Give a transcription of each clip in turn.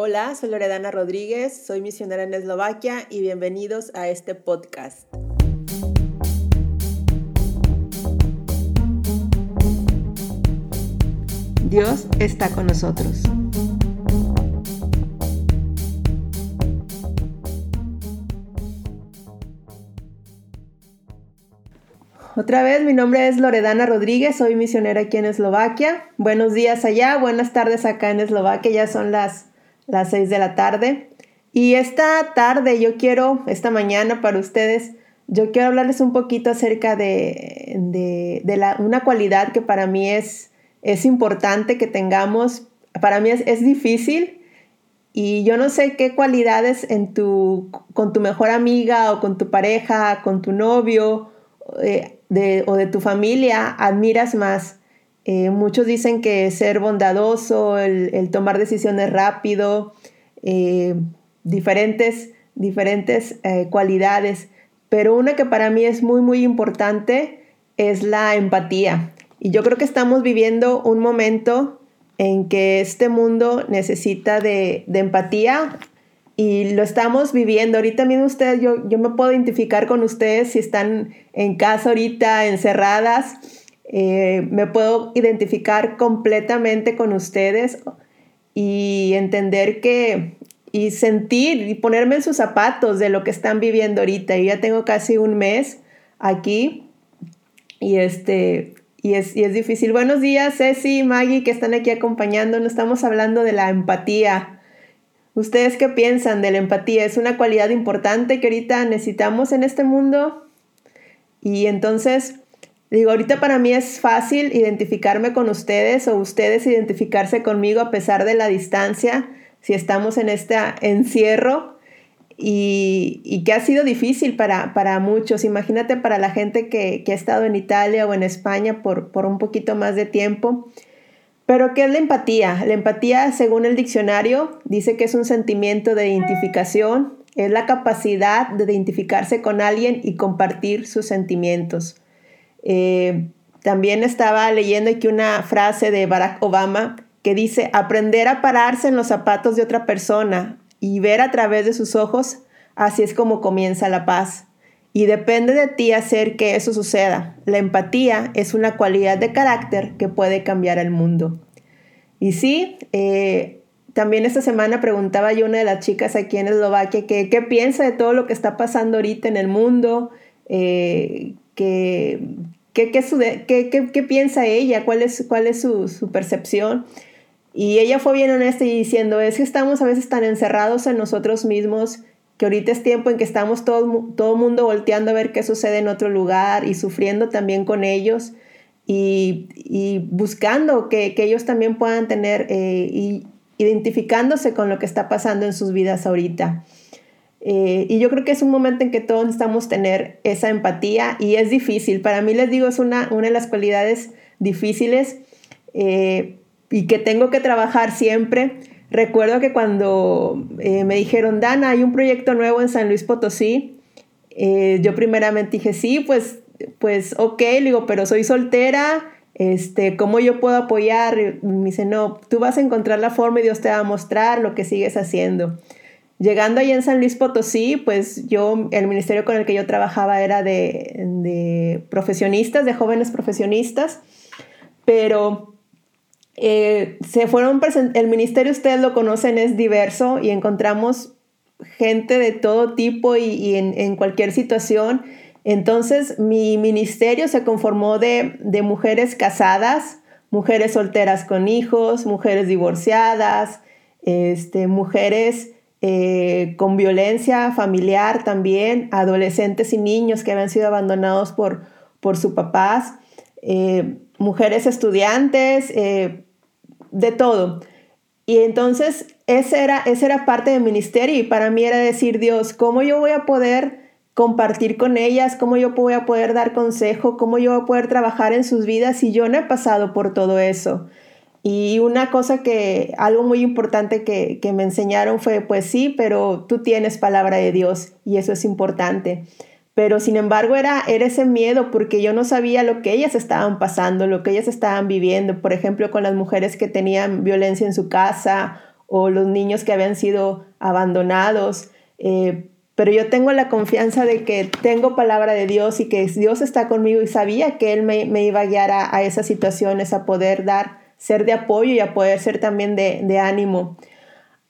Hola, soy Loredana Rodríguez, soy misionera en Eslovaquia y bienvenidos a este podcast. Dios está con nosotros. Otra vez, mi nombre es Loredana Rodríguez, soy misionera aquí en Eslovaquia. Buenos días allá, buenas tardes acá en Eslovaquia, ya son las, las 6 de la tarde. Y esta tarde yo quiero, esta mañana para ustedes, yo quiero hablarles un poquito acerca de, de, una cualidad que para mí es, es importante que tengamos. Para mí es, difícil y yo no sé qué cualidades en tu, con tu mejor amiga o con tu pareja, con tu novio, eh, o de tu familia admiras más. Eh, muchos dicen que ser bondadoso, el, tomar decisiones rápido, eh, diferentes, diferentes eh, cualidades, pero una que para mí es muy, muy importante es la empatía. Y yo creo que estamos viviendo un momento en que este mundo necesita de, de empatía y lo estamos viviendo. Ahorita mismo ustedes, yo, yo me puedo identificar con ustedes si están en casa ahorita encerradas. Eh, me puedo identificar completamente con ustedes y entender que y sentir y ponerme en sus zapatos de lo que están viviendo ahorita. Yo ya tengo casi un mes aquí y este y es, y es difícil. Buenos días, Ceci, Maggie, que están aquí acompañándonos. Estamos hablando de la empatía ¿Ustedes qué piensan de la empatía? ¿Es una cualidad importante que ahorita necesitamos en este mundo? Y entonces, digo, ahorita para mí es fácil identificarme con ustedes o ustedes identificarse conmigo a pesar de la distancia, si estamos en este encierro y, que ha sido difícil para, para, muchos. Imagínate para la gente que, que, ha estado en Italia o en España por, por un poquito más de tiempo pero, ¿qué es la empatía? La empatía, según el diccionario, dice que es un sentimiento de identificación, es la capacidad de identificarse con alguien y compartir sus sentimientos. Eh, también estaba leyendo aquí una frase de Barack Obama que dice, aprender a pararse en los zapatos de otra persona y ver a través de sus ojos, así es como comienza la paz. Y depende de ti hacer que eso suceda. La empatía es una cualidad de carácter que puede cambiar el mundo. Y sí, eh, también esta semana preguntaba yo a una de las chicas aquí en Eslovaquia que qué piensa de todo lo que está pasando ahorita en el mundo, eh, qué, piensa ella, cuál es, cuál es su, percepción. Y ella fue bien honesta y diciendo, es que estamos a veces tan encerrados en nosotros mismos que ahorita es tiempo en que estamos todo, todo mundo volteando a ver qué sucede en otro lugar y sufriendo también con ellos y, buscando que, ellos también puedan tener eh, y identificándose con lo que está pasando en sus vidas ahorita. Eh, y yo creo que es un momento en que todos necesitamos tener esa empatía y es difícil. Para mí les digo, es una, una de las cualidades difíciles eh, y que tengo que trabajar siempre Recuerdo que cuando eh, me dijeron, Dana, hay un proyecto nuevo en San Luis Potosí, yo primeramente dije, sí, pues, pues ok, le digo, pero soy soltera, este, ¿cómo yo puedo apoyar? Y me dice, no, tú vas a encontrar la forma y Dios te va a mostrar lo que sigues haciendo. Llegando allá en San Luis Potosí, pues yo, el ministerio con el que yo trabajaba era de, de profesionistas, de jóvenes profesionistas, pero eh, se fueron el ministerio ustedes lo conocen es diverso y encontramos gente de todo tipo y, en, cualquier situación. Entonces mi ministerio se conformó de, mujeres casadas, mujeres solteras con hijos, mujeres divorciadas, este, mujeres eh, con violencia familiar también, adolescentes y niños que habían sido abandonados por, por sus papás, eh, mujeres estudiantes, de todo. Y entonces esa era, esa era parte del ministerio y para mí era decir, Dios, ¿cómo yo voy a poder compartir con ellas? ¿Cómo yo voy a poder dar consejo? ¿Cómo yo voy a poder trabajar en sus vidas si yo no he pasado por todo eso? Y una cosa que, algo muy importante que, me enseñaron fue, pues sí, pero tú tienes palabra de Dios y eso es importante pero sin embargo era, era ese miedo porque yo no sabía lo que ellas estaban pasando, lo que ellas estaban viviendo, por ejemplo, con las mujeres que tenían violencia en su casa o los niños que habían sido abandonados. Eh, pero yo tengo la confianza de que tengo palabra de Dios y que Dios está conmigo y sabía que Él me, iba a guiar a, esas situaciones, a poder dar, ser de apoyo y a poder ser también de, ánimo.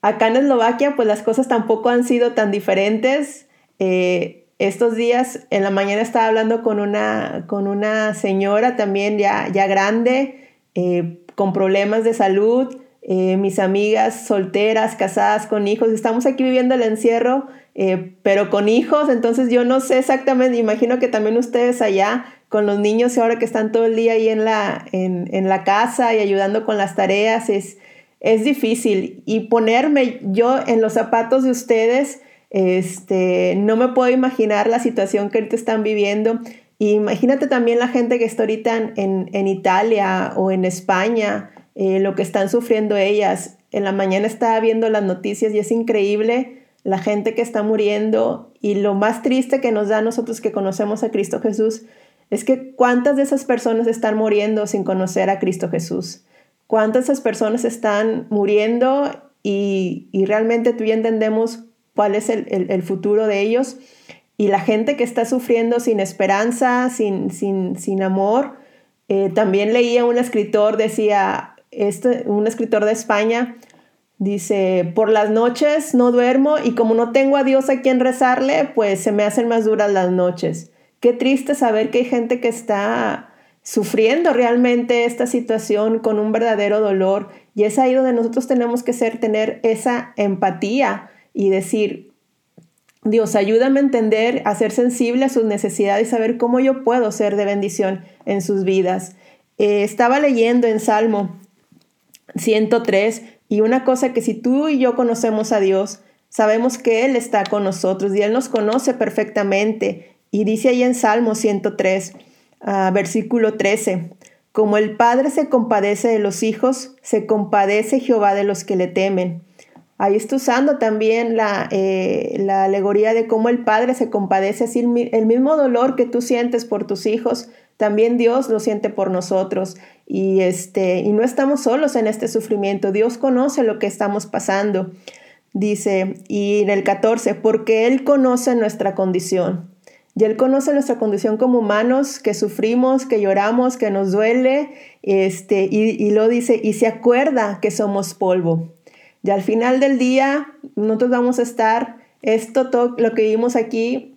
Acá en Eslovaquia, pues las cosas tampoco han sido tan diferentes. Eh, estos días, en la mañana estaba hablando con una, con una señora también ya, ya grande, eh, con problemas de salud, eh, mis amigas solteras, casadas con hijos, estamos aquí viviendo el encierro eh, pero con hijos, entonces yo no sé exactamente, imagino que también ustedes allá con los niños y ahora que están todo el día ahí en la, en, en la casa y ayudando con las tareas, es, es difícil. Y ponerme yo en los zapatos de ustedes, este, no me puedo imaginar la situación que ahorita están viviendo. imagínate también la gente que está ahorita en, en Italia o en España, eh, lo que están sufriendo ellas. En la mañana estaba viendo las noticias y es increíble la gente que está muriendo y lo más triste que nos da a nosotros que conocemos a Cristo Jesús es que cuántas de esas personas están muriendo sin conocer a Cristo Jesús. Cuántas de esas personas están muriendo y, realmente tú ya entendemos cuál es el, futuro de ellos. Y la gente que está sufriendo sin esperanza, sin, sin, amor. Eh, también leía un escritor, decía, este, un escritor de España, Dice, por las noches no duermo y como no tengo a Dios a quien rezarle, pues se me hacen más duras las noches. Qué triste saber que hay gente que está sufriendo realmente esta situación con un verdadero dolor y es ahí donde nosotros tenemos que ser, tener esa empatía y decir, Dios, ayúdame a entender, a ser sensible a sus necesidades y saber cómo yo puedo ser de bendición en sus vidas. Eh, estaba leyendo en Salmo 103, y una cosa que si tú y yo conocemos a Dios, sabemos que Él está con nosotros y Él nos conoce perfectamente. Y dice ahí en Salmo 103, ah, versículo 13, como el Padre se compadece de los hijos, se compadece Jehová de los que le temen. Ahí está usando también la, eh, la alegoría de cómo el Padre se compadece, así el mismo dolor que tú sientes por tus hijos, también Dios lo siente por nosotros y, este, y no estamos solos en este sufrimiento. Dios conoce lo que estamos pasando. Dice, y en el 14, porque Él conoce nuestra condición. Y Él conoce nuestra condición como humanos, que sufrimos, que lloramos, que nos duele, este, y, lo dice, y se acuerda que somos polvo. Y al final del día, nosotros vamos a estar, esto, todo lo que vimos aquí,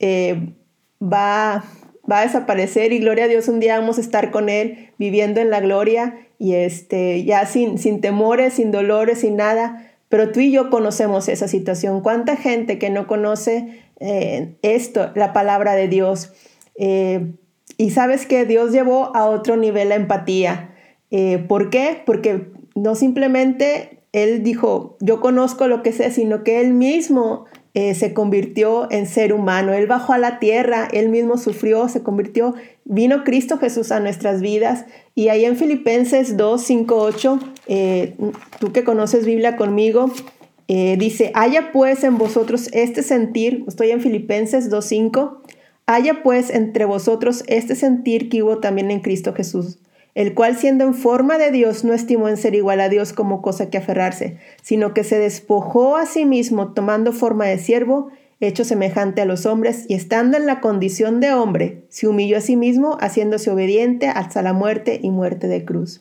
eh, va, va a desaparecer y gloria a Dios un día vamos a estar con Él viviendo en la gloria y este, ya sin, sin temores, sin dolores, sin nada. Pero tú y yo conocemos esa situación. ¿Cuánta gente que no conoce eh, esto, la palabra de Dios? Eh, y sabes que Dios llevó a otro nivel la empatía. Eh, ¿Por qué? Porque no simplemente Él dijo, yo conozco lo que sé, sino que Él mismo eh, se convirtió en ser humano. Él bajó a la tierra, él mismo sufrió, se convirtió, vino Cristo Jesús a nuestras vidas. Y ahí en Filipenses 2, 5, 8, tú que conoces Biblia conmigo, eh, dice, haya pues en vosotros este sentir, estoy en Filipenses 2, 5, haya pues entre vosotros este sentir que hubo también en Cristo Jesús el cual siendo en forma de Dios no estimó en ser igual a Dios como cosa que aferrarse, sino que se despojó a sí mismo tomando forma de siervo, hecho semejante a los hombres, y estando en la condición de hombre, se humilló a sí mismo, haciéndose obediente hasta la muerte y muerte de cruz.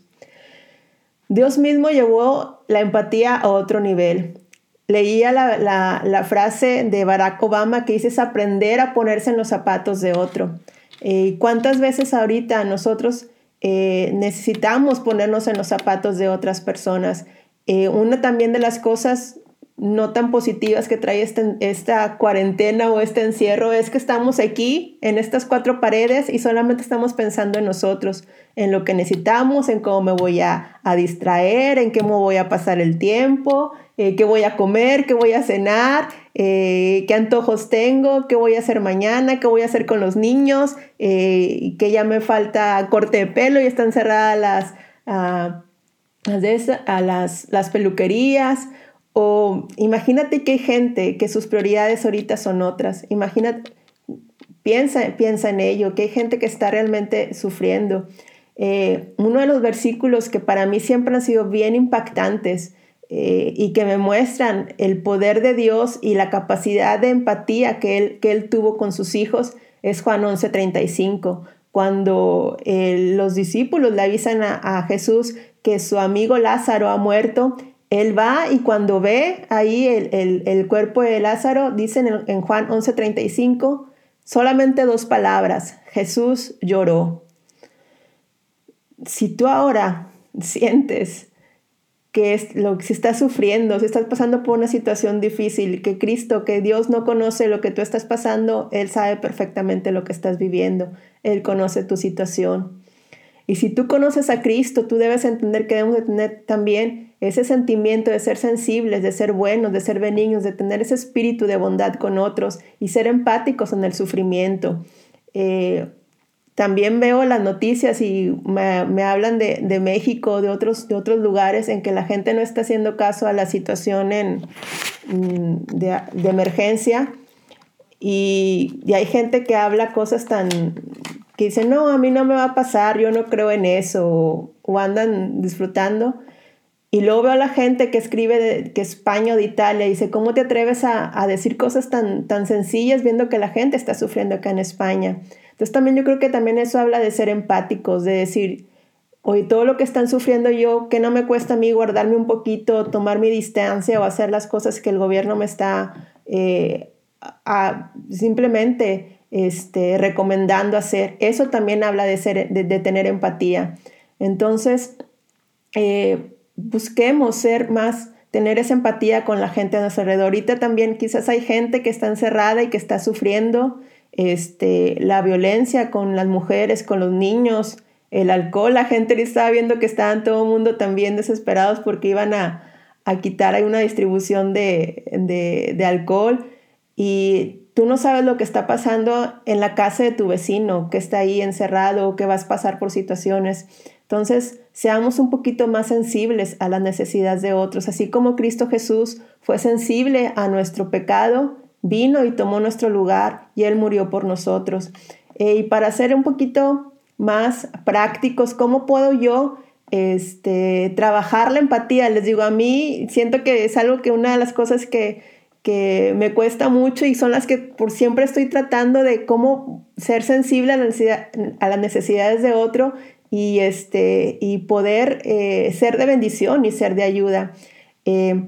Dios mismo llevó la empatía a otro nivel. Leía la, frase de Barack Obama que dice aprender a ponerse en los zapatos de otro. Eh, ¿Cuántas veces ahorita nosotros eh, necesitamos ponernos en los zapatos de otras personas. Eh, una también de las cosas no tan positivas que trae este, esta cuarentena o este encierro es que estamos aquí en estas cuatro paredes y solamente estamos pensando en nosotros, en lo que necesitamos, en cómo me voy a, a distraer, en me voy a pasar el tiempo, eh, qué voy a comer, qué voy a cenar, eh, qué antojos tengo, qué voy a hacer mañana, qué voy a hacer con los niños, eh, que ya me falta corte de pelo y están cerradas las, ah, a las, las peluquerías o imagínate que hay gente que sus prioridades ahorita son otras. Imagínate, piensa, piensa en ello, que hay gente que está realmente sufriendo. Eh, uno de los versículos que para mí siempre han sido bien impactantes eh, y que me muestran el poder de Dios y la capacidad de empatía que él, que él tuvo con sus hijos es Juan 11:35, cuando eh, los discípulos le avisan a, Jesús que su amigo Lázaro ha muerto, él va y cuando ve ahí el, cuerpo de Lázaro, dicen en, en Juan 11:35, solamente dos palabras, Jesús lloró. Si tú ahora sientes que es lo que si estás sufriendo, si estás pasando por una situación difícil, que Cristo, que Dios no conoce lo que tú estás pasando, Él sabe perfectamente lo que estás viviendo, Él conoce tu situación. Y si tú conoces a Cristo, tú debes entender que debemos de tener también ese sentimiento de ser sensibles, de ser buenos, de ser benignos, de tener ese espíritu de bondad con otros y ser empáticos en el sufrimiento. Eh, también veo las noticias y me, hablan de, México, de otros, de otros lugares en que la gente no está haciendo caso a la situación en, mm, de, emergencia y, hay gente que habla cosas tan que dice, no, a mí no me va a pasar, yo no creo en eso, o, andan disfrutando. Y luego veo a la gente que escribe de, que España o de Italia y dice, ¿cómo te atreves a, a, decir cosas tan, tan sencillas viendo que la gente está sufriendo acá en España? Entonces también yo creo que también eso habla de ser empáticos, de decir, oye, todo lo que están sufriendo yo, que no me cuesta a mí guardarme un poquito, tomar mi distancia o hacer las cosas que el gobierno me está eh, simplemente este, recomendando hacer. Eso también habla de, ser, de, tener empatía. Entonces, eh, busquemos ser más tener esa empatía con la gente a nuestro alrededor. Ahorita también quizás hay gente que está encerrada y que está sufriendo este, la violencia con las mujeres, con los niños, el alcohol. La gente estaba viendo que estaban todo el mundo también desesperados porque iban a, quitar ahí una distribución de, de, alcohol y tú no sabes lo que está pasando en la casa de tu vecino, que está ahí encerrado, que vas a pasar por situaciones. Entonces, seamos un poquito más sensibles a las necesidades de otros, así como Cristo Jesús fue sensible a nuestro pecado vino y tomó nuestro lugar y Él murió por nosotros. Eh, y para ser un poquito más prácticos, ¿cómo puedo yo este, trabajar la empatía? Les digo, a mí siento que es algo que una de las cosas que, que me cuesta mucho y son las que por siempre estoy tratando de cómo ser sensible a, las necesidades de otro y, este, y poder eh, ser de bendición y ser de ayuda. Eh,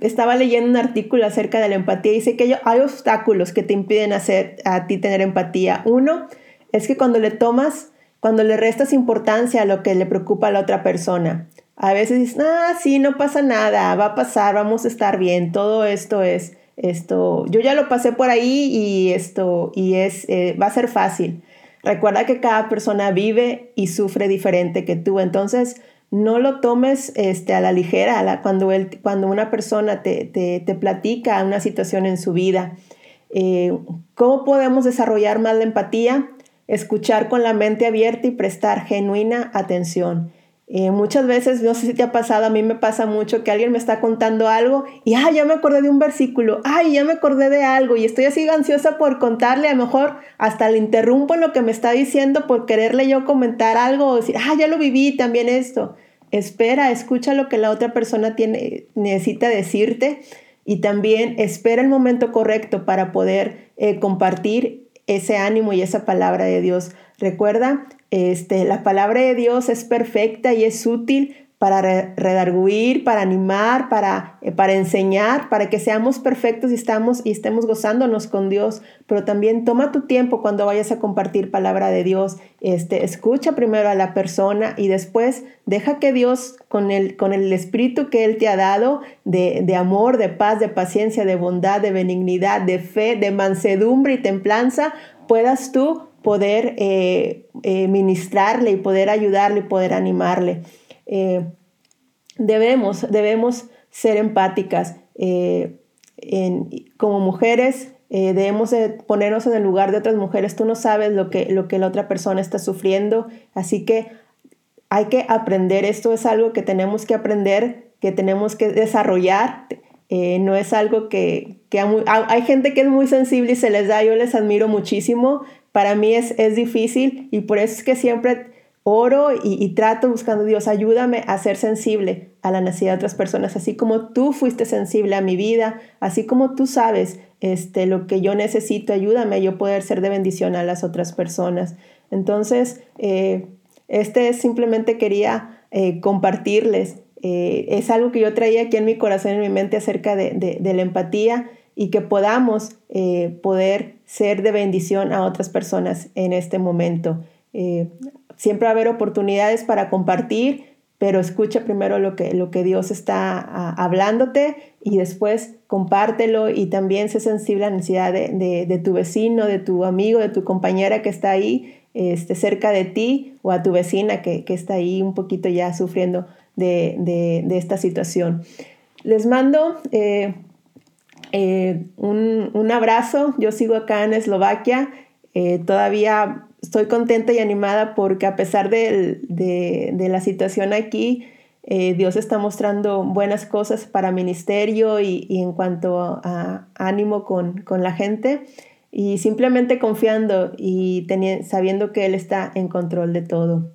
estaba leyendo un artículo acerca de la empatía y dice que hay obstáculos que te impiden hacer a ti tener empatía. Uno es que cuando le tomas, cuando le restas importancia a lo que le preocupa a la otra persona. A veces dices, ah, sí, no pasa nada, va a pasar, vamos a estar bien, todo esto es, esto, yo ya lo pasé por ahí y esto, y es, eh, va a ser fácil. Recuerda que cada persona vive y sufre diferente que tú, entonces no lo tomes este, a la ligera cuando, una persona te, te, platica una situación en su vida. Eh, ¿Cómo podemos desarrollar más la empatía? Escuchar con la mente abierta y prestar genuina atención. Eh, muchas veces, no sé si te ha pasado, a mí me pasa mucho que alguien me está contando algo y, ah, ya me acordé de un versículo, ay, ya me acordé de algo y estoy así ansiosa por contarle, a lo mejor hasta le interrumpo en lo que me está diciendo por quererle yo comentar algo o decir, ah, ya lo viví también esto. Espera, escucha lo que la otra persona tiene, necesita decirte y también espera el momento correcto para poder eh, compartir ese ánimo y esa palabra de Dios. Recuerda, este, la palabra de Dios es perfecta y es útil para redarguir, para animar, para, eh, para enseñar, para que seamos perfectos y, estamos, y estemos gozándonos con Dios. Pero también toma tu tiempo cuando vayas a compartir palabra de Dios. Este, escucha primero a la persona y después deja que Dios, con el, con el espíritu que Él te ha dado, de, de amor, de paz, de paciencia, de bondad, de benignidad, de fe, de mansedumbre y templanza, puedas tú poder eh, eh, ministrarle y poder ayudarle y poder animarle. Eh, debemos, debemos ser empáticas. como mujeres, debemos ponernos en el lugar de otras mujeres. Tú no sabes lo que, lo que la otra persona está sufriendo, así que hay que aprender. Esto es algo que tenemos que aprender, que tenemos que desarrollar. no es algo que, que hay gente que es muy sensible y se les da, yo les admiro muchísimo, para mí es, es difícil y por eso es que siempre oro y, trato buscando Dios, ayúdame a ser sensible a la necesidad de otras personas, así como tú fuiste sensible a mi vida, así como tú sabes este, lo que yo necesito, ayúdame a yo poder ser de bendición a las otras personas. Entonces, eh, este simplemente quería eh, compartirles. Eh, es algo que yo traía aquí en mi corazón, en mi mente acerca de, la empatía y que podamos poder ser de bendición a otras personas en este momento. siempre va a haber oportunidades para compartir, pero escucha primero lo que, lo que Dios está hablándote y después compártelo y también sé sensible a la necesidad de, tu vecino, de tu amigo, de tu compañera que está ahí este, cerca de ti o a tu vecina que, está ahí un poquito ya sufriendo de, esta situación. Les mando eh, eh, un, abrazo, yo sigo acá en Eslovaquia, eh, todavía estoy contenta y animada porque a pesar de, la situación aquí, eh, Dios está mostrando buenas cosas para ministerio y, en cuanto a ánimo con, la gente y simplemente confiando y sabiendo que Él está en control de todo.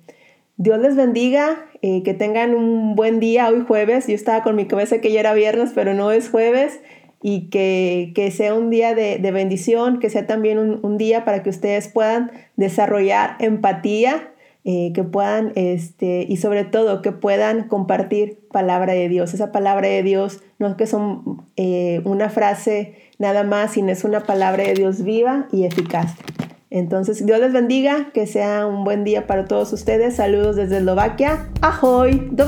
Dios les bendiga, eh, que tengan un buen día hoy jueves. Yo estaba con mi cabeza que ya era viernes, pero no es jueves y que, sea un día de, bendición, que sea también un, día para que ustedes puedan desarrollar empatía, eh, que puedan, este, y sobre todo que puedan compartir palabra de Dios. Esa palabra de Dios no es que son eh, una frase nada más, sino es una palabra de Dios viva y eficaz. Entonces, Dios les bendiga, que sea un buen día para todos ustedes. Saludos desde Eslovaquia. Ahoy, do